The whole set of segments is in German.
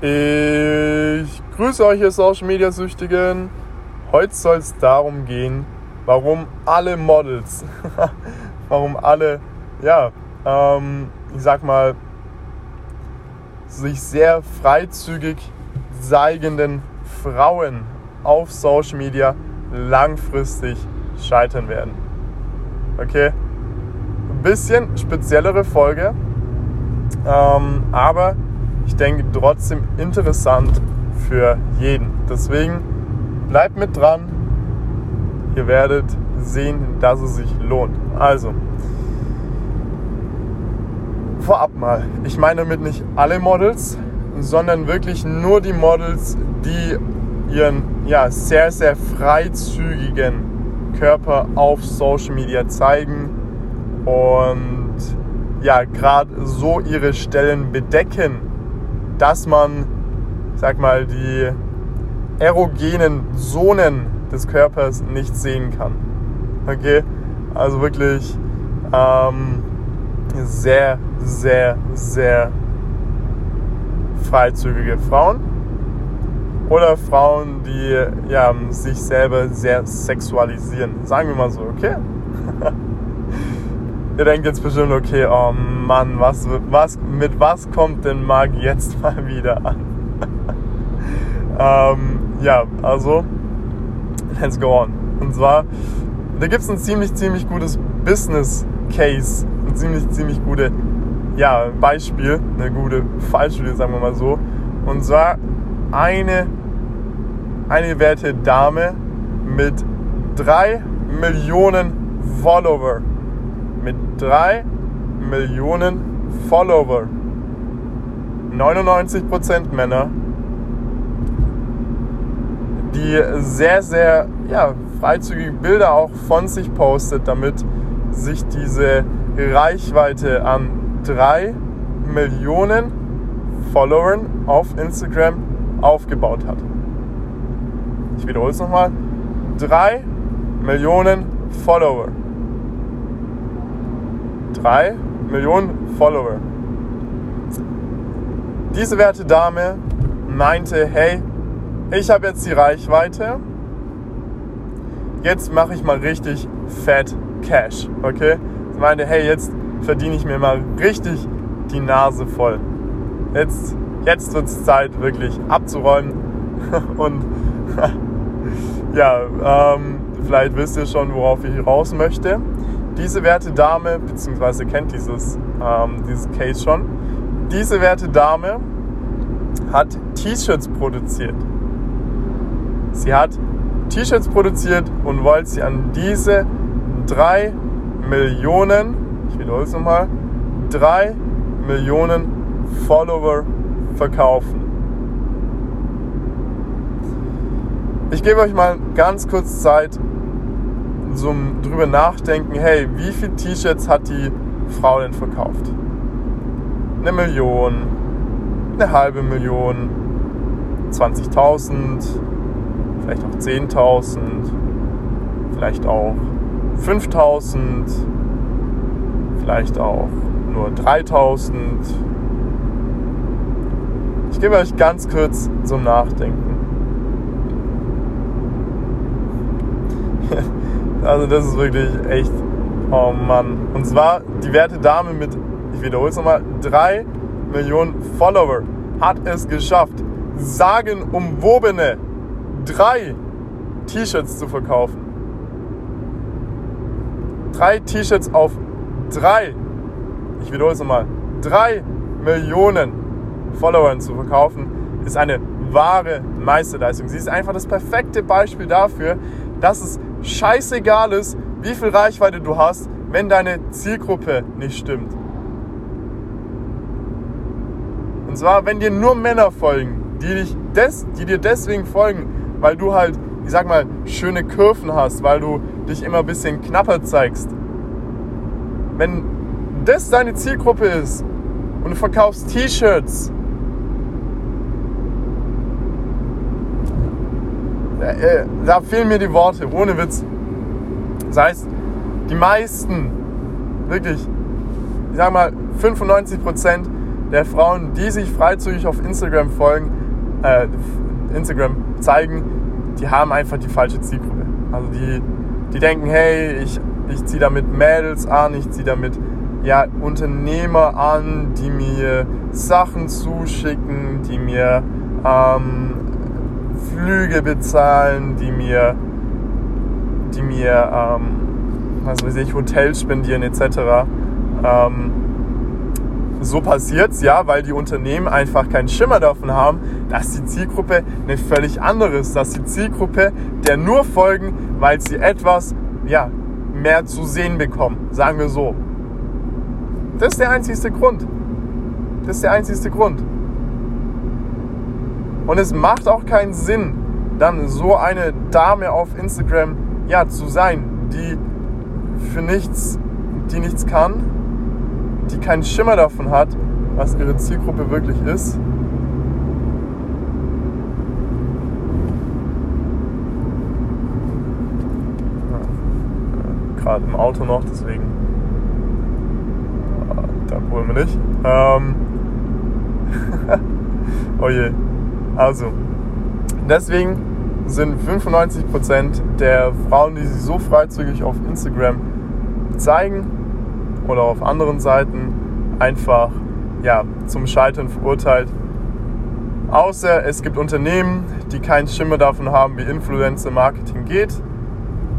Ich grüße euch, ihr Social Media Süchtigen. Heute soll es darum gehen, warum alle Models, warum alle, ja, ähm, ich sag mal, sich sehr freizügig zeigenden Frauen auf Social Media langfristig scheitern werden. Okay? Ein bisschen speziellere Folge, ähm, aber ich denke trotzdem interessant für jeden. Deswegen bleibt mit dran. Ihr werdet sehen, dass es sich lohnt. Also, vorab mal, ich meine damit nicht alle Models, sondern wirklich nur die Models, die ihren ja, sehr, sehr freizügigen Körper auf Social Media zeigen und ja, gerade so ihre Stellen bedecken, dass man, sag mal, die erogenen Zonen des Körpers nicht sehen kann. Okay? Also wirklich ähm, sehr, sehr, sehr freizügige Frauen. Oder Frauen, die ja, sich selber sehr sexualisieren. Sagen wir mal so, okay? Ihr denkt jetzt bestimmt, okay, oh Mann, was, was, mit was kommt denn Marc jetzt mal wieder an? ähm, ja, also, let's go on. Und zwar, da gibt es ein ziemlich, ziemlich gutes Business Case, ein ziemlich, ziemlich gute, ja, Beispiel, eine gute Fallstudie, sagen wir mal so. Und zwar eine, eine werte Dame mit drei Millionen Follower mit 3 Millionen Follower. 99% Männer, die sehr, sehr ja, freizügige Bilder auch von sich postet, damit sich diese Reichweite an 3 Millionen Followern auf Instagram aufgebaut hat. Ich wiederhole es nochmal. 3 Millionen Follower. 3 Millionen Follower. Diese werte Dame meinte, hey, ich habe jetzt die Reichweite, jetzt mache ich mal richtig fett Cash, okay? Sie meinte, hey, jetzt verdiene ich mir mal richtig die Nase voll. Jetzt, jetzt wird es Zeit, wirklich abzuräumen. Und ja, ähm, vielleicht wisst ihr schon, worauf ich raus möchte. Diese werte Dame, beziehungsweise kennt dieses, ähm, dieses Case schon, diese werte Dame hat T-Shirts produziert. Sie hat T-Shirts produziert und wollte sie an diese drei Millionen, ich wiederhole es nochmal, drei Millionen Follower verkaufen. Ich gebe euch mal ganz kurz Zeit, so drüber nachdenken, hey, wie viele T-Shirts hat die Frau denn verkauft? Eine Million, eine halbe Million, 20.000, vielleicht auch 10.000, vielleicht auch 5.000, vielleicht auch nur 3.000. Ich gebe euch ganz kurz zum Nachdenken. Also das ist wirklich echt, oh Mann. Und zwar die werte Dame mit, ich wiederhole es nochmal, 3 Millionen Follower hat es geschafft, sagenumwobene drei T-Shirts zu verkaufen. Drei T-Shirts auf drei, ich wiederhole es nochmal, drei Millionen Followern zu verkaufen, ist eine wahre Meisterleistung. Sie ist einfach das perfekte Beispiel dafür, dass es scheißegal ist, wie viel Reichweite du hast, wenn deine Zielgruppe nicht stimmt. Und zwar, wenn dir nur Männer folgen, die, dich des, die dir deswegen folgen, weil du halt, ich sag mal, schöne Kurven hast, weil du dich immer ein bisschen knapper zeigst. Wenn das deine Zielgruppe ist und du verkaufst T-Shirts, äh, da fehlen mir die Worte, ohne Witz. Das heißt, die meisten, wirklich, ich sag mal 95% der Frauen, die sich freizügig auf Instagram folgen, äh, Instagram zeigen, die haben einfach die falsche Zielgruppe. Also die, die denken, hey, ich, ich ziehe damit Mädels an, ich ziehe damit ja, Unternehmer an, die mir Sachen zuschicken, die mir ähm, Flüge bezahlen, die mir, die mir ähm, was weiß ich, Hotels spendieren etc. Ähm, so passiert es ja, weil die Unternehmen einfach keinen Schimmer davon haben, dass die Zielgruppe eine völlig andere ist, dass die Zielgruppe der nur folgen, weil sie etwas ja, mehr zu sehen bekommen, sagen wir so. Das ist der einzigste Grund. Das ist der einzigste Grund. Und es macht auch keinen Sinn, dann so eine Dame auf Instagram ja, zu sein, die für nichts, die nichts kann, die keinen Schimmer davon hat, was ihre Zielgruppe wirklich ist. Gerade im Auto noch, deswegen da wollen wir nicht. Ähm oh je. Also, deswegen sind 95% der Frauen, die sich so freizügig auf Instagram zeigen oder auf anderen Seiten, einfach ja, zum Scheitern verurteilt. Außer es gibt Unternehmen, die keinen Schimmer davon haben, wie Influencer Marketing geht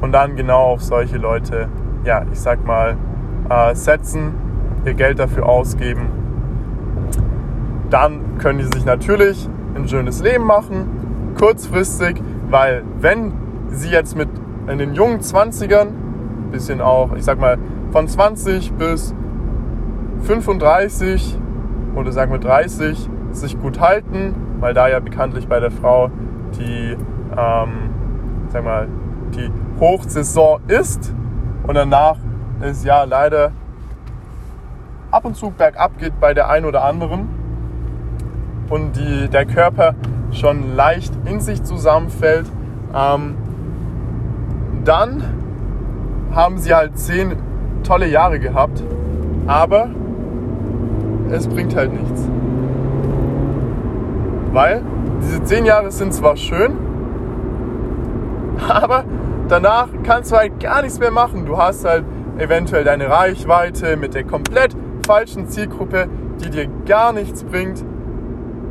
und dann genau auf solche Leute, ja, ich sag mal, äh, setzen ihr Geld dafür ausgeben, dann können die sich natürlich ein schönes Leben machen, kurzfristig, weil wenn sie jetzt mit in den jungen 20ern, bisschen auch, ich sag mal, von 20 bis 35 oder sagen wir 30 sich gut halten, weil da ja bekanntlich bei der Frau die, ähm, sag mal, die Hochsaison ist und danach ist ja leider ab und zu bergab geht bei der einen oder anderen und die, der Körper schon leicht in sich zusammenfällt, ähm, dann haben sie halt zehn tolle Jahre gehabt, aber es bringt halt nichts. Weil diese zehn Jahre sind zwar schön, aber danach kannst du halt gar nichts mehr machen. Du hast halt eventuell deine Reichweite mit der komplett falschen Zielgruppe, die dir gar nichts bringt.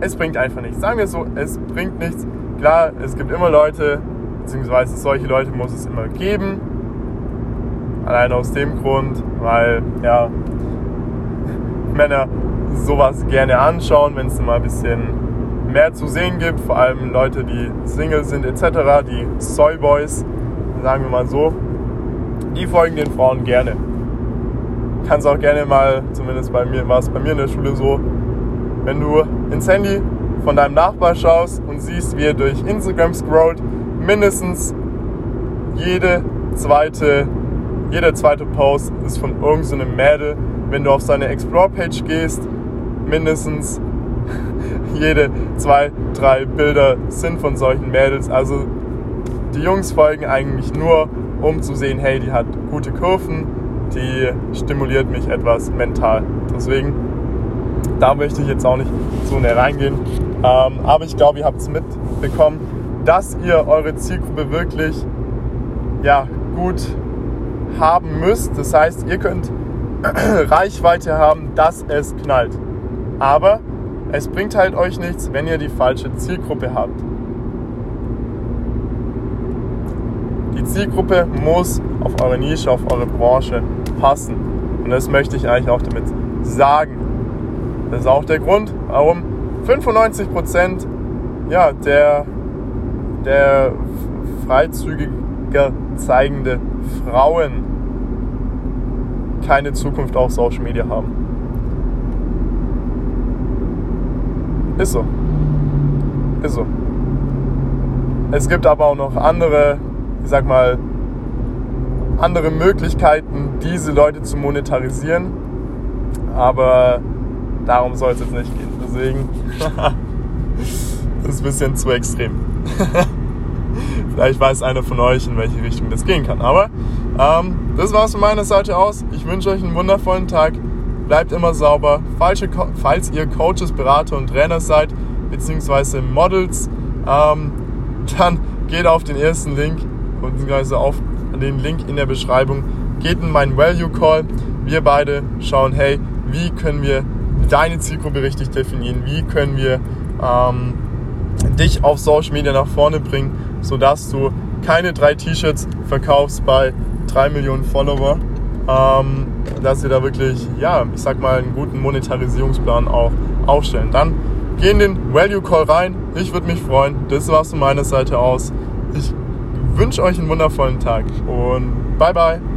Es bringt einfach nichts. Sagen wir so, es bringt nichts. Klar, es gibt immer Leute, beziehungsweise solche Leute muss es immer geben. Allein aus dem Grund, weil ja, Männer sowas gerne anschauen, wenn es mal ein bisschen mehr zu sehen gibt. Vor allem Leute, die Single sind etc., die Soyboys, sagen wir mal so, die folgen den Frauen gerne kannst auch gerne mal, zumindest bei mir war es bei mir in der Schule so, wenn du ins Handy von deinem Nachbar schaust und siehst, wie er durch Instagram scrollt, mindestens jede zweite, jeder zweite Post ist von irgendeinem so Mädel. Wenn du auf seine Explore-Page gehst, mindestens jede zwei, drei Bilder sind von solchen Mädels. Also die Jungs folgen eigentlich nur, um zu sehen, hey, die hat gute Kurven, die stimuliert mich etwas mental. Deswegen, da möchte ich jetzt auch nicht so näher reingehen. Ähm, aber ich glaube, ihr habt es mitbekommen, dass ihr eure Zielgruppe wirklich ja, gut haben müsst. Das heißt, ihr könnt Reichweite haben, dass es knallt. Aber es bringt halt euch nichts, wenn ihr die falsche Zielgruppe habt. Die Zielgruppe muss auf eure Nische, auf eure Branche passen. Und das möchte ich eigentlich auch damit sagen. Das ist auch der Grund, warum 95% ja, der, der freizügiger zeigende Frauen keine Zukunft auf Social Media haben. Ist so. Ist so. Es gibt aber auch noch andere, ich sag mal, andere Möglichkeiten, diese Leute zu monetarisieren. Aber darum soll es jetzt nicht gehen. Deswegen, das ist ein bisschen zu extrem. Vielleicht weiß einer von euch, in welche Richtung das gehen kann. Aber ähm, das war es von meiner Seite aus. Ich wünsche euch einen wundervollen Tag. bleibt immer sauber. Falls ihr Coaches, Berater und Trainer seid, beziehungsweise Models, ähm, dann geht auf den ersten Link, beziehungsweise auf den Link in der Beschreibung, geht in meinen Value Call. Wir beide schauen, hey, wie können wir deine Zielgruppe richtig definieren, wie können wir ähm, dich auf Social Media nach vorne bringen, sodass du keine drei T-Shirts verkaufst bei drei Millionen Follower, ähm, dass wir da wirklich, ja, ich sag mal, einen guten Monetarisierungsplan auch aufstellen. Dann geh in den Value Call rein. Ich würde mich freuen. Das war's von meiner Seite aus. Ich wünsche euch einen wundervollen Tag und bye bye.